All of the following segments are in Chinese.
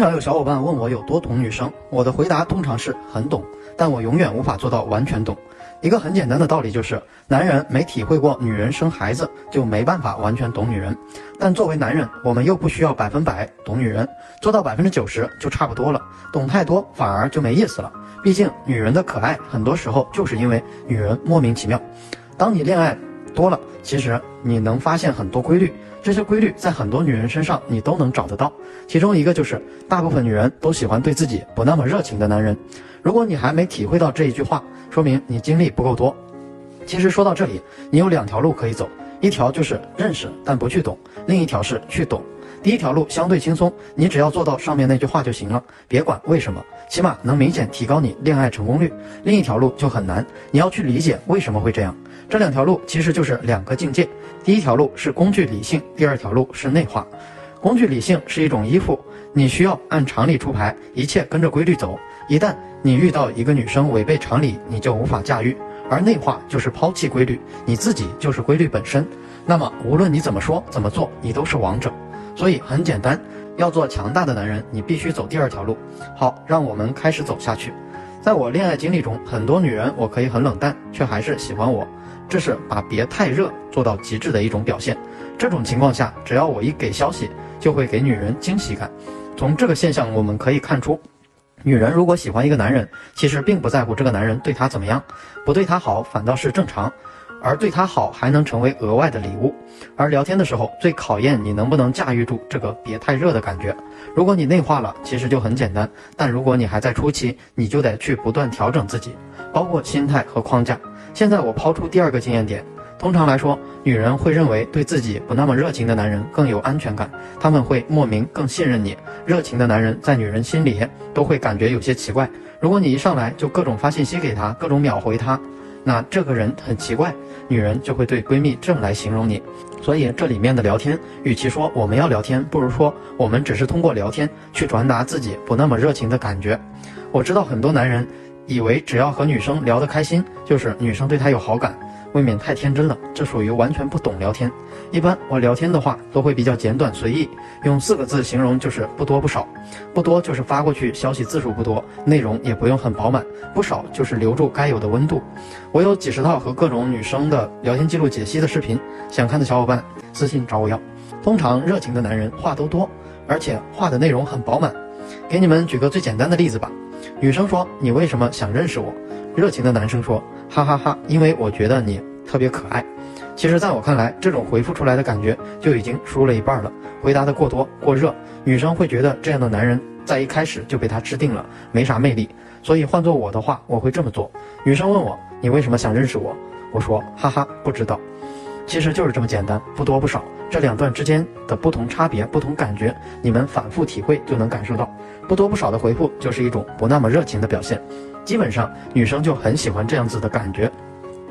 经常有小伙伴问我有多懂女生，我的回答通常是很懂，但我永远无法做到完全懂。一个很简单的道理就是，男人没体会过女人生孩子，就没办法完全懂女人。但作为男人，我们又不需要百分百懂女人，做到百分之九十就差不多了。懂太多反而就没意思了。毕竟女人的可爱，很多时候就是因为女人莫名其妙。当你恋爱多了，其实你能发现很多规律。这些规律在很多女人身上你都能找得到，其中一个就是大部分女人都喜欢对自己不那么热情的男人。如果你还没体会到这一句话，说明你经历不够多。其实说到这里，你有两条路可以走，一条就是认识但不去懂，另一条是去懂。第一条路相对轻松，你只要做到上面那句话就行了，别管为什么，起码能明显提高你恋爱成功率。另一条路就很难，你要去理解为什么会这样。这两条路其实就是两个境界，第一条路是工具理性，第二条路是内化。工具理性是一种依附，你需要按常理出牌，一切跟着规律走。一旦你遇到一个女生违背常理，你就无法驾驭。而内化就是抛弃规律，你自己就是规律本身。那么无论你怎么说怎么做，你都是王者。所以很简单，要做强大的男人，你必须走第二条路。好，让我们开始走下去。在我恋爱经历中，很多女人我可以很冷淡，却还是喜欢我，这是把别太热做到极致的一种表现。这种情况下，只要我一给消息，就会给女人惊喜感。从这个现象我们可以看出，女人如果喜欢一个男人，其实并不在乎这个男人对她怎么样，不对她好反倒是正常。而对他好还能成为额外的礼物，而聊天的时候最考验你能不能驾驭住这个别太热的感觉。如果你内化了，其实就很简单；但如果你还在初期，你就得去不断调整自己，包括心态和框架。现在我抛出第二个经验点：通常来说，女人会认为对自己不那么热情的男人更有安全感，他们会莫名更信任你。热情的男人在女人心里都会感觉有些奇怪。如果你一上来就各种发信息给他，各种秒回他。那这个人很奇怪，女人就会对闺蜜这么来形容你。所以这里面的聊天，与其说我们要聊天，不如说我们只是通过聊天去传达自己不那么热情的感觉。我知道很多男人以为只要和女生聊得开心，就是女生对他有好感。未免太天真了，这属于完全不懂聊天。一般我聊天的话都会比较简短随意，用四个字形容就是不多不少。不多就是发过去消息字数不多，内容也不用很饱满；不少就是留住该有的温度。我有几十套和各种女生的聊天记录解析的视频，想看的小伙伴私信找我要。通常热情的男人话都多，而且话的内容很饱满。给你们举个最简单的例子吧，女生说你为什么想认识我？热情的男生说。哈哈哈，因为我觉得你特别可爱。其实，在我看来，这种回复出来的感觉就已经输了一半了。回答的过多过热，女生会觉得这样的男人在一开始就被他吃定了，没啥魅力。所以换做我的话，我会这么做。女生问我你为什么想认识我？我说哈哈，不知道。其实就是这么简单，不多不少。这两段之间的不同差别、不同感觉，你们反复体会就能感受到。不多不少的回复就是一种不那么热情的表现。基本上女生就很喜欢这样子的感觉，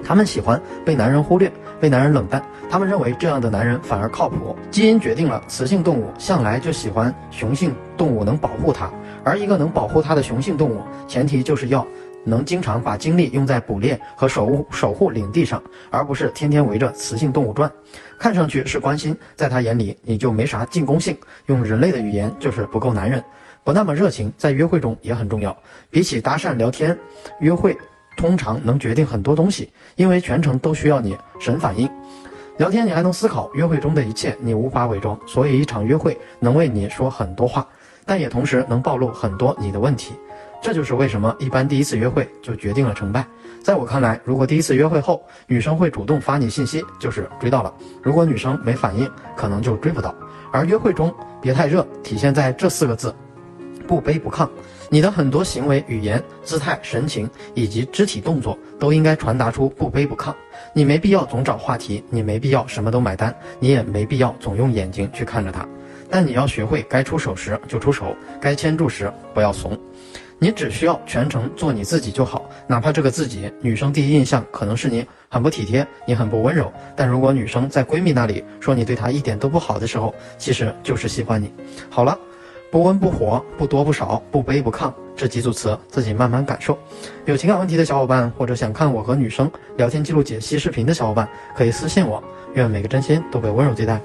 她们喜欢被男人忽略，被男人冷淡，她们认为这样的男人反而靠谱。基因决定了雌性动物向来就喜欢雄性动物能保护它，而一个能保护它的雄性动物，前提就是要能经常把精力用在捕猎和守护守护领地上，而不是天天围着雌性动物转。看上去是关心，在他眼里你就没啥进攻性，用人类的语言就是不够男人。不那么热情，在约会中也很重要。比起搭讪聊天，约会通常能决定很多东西，因为全程都需要你神反应。聊天你还能思考，约会中的一切你无法伪装，所以一场约会能为你说很多话，但也同时能暴露很多你的问题。这就是为什么一般第一次约会就决定了成败。在我看来，如果第一次约会后女生会主动发你信息，就是追到了；如果女生没反应，可能就追不到。而约会中别太热，体现在这四个字。不卑不亢，你的很多行为、语言、姿态、神情以及肢体动作都应该传达出不卑不亢。你没必要总找话题，你没必要什么都买单，你也没必要总用眼睛去看着他。但你要学会该出手时就出手，该牵住时不要怂。你只需要全程做你自己就好，哪怕这个自己女生第一印象可能是你很不体贴，你很不温柔。但如果女生在闺蜜那里说你对她一点都不好的时候，其实就是喜欢你。好了。不温不火，不多不少，不卑不亢，这几组词自己慢慢感受。有情感问题的小伙伴，或者想看我和女生聊天记录解析视频的小伙伴，可以私信我。愿每个真心都被温柔对待。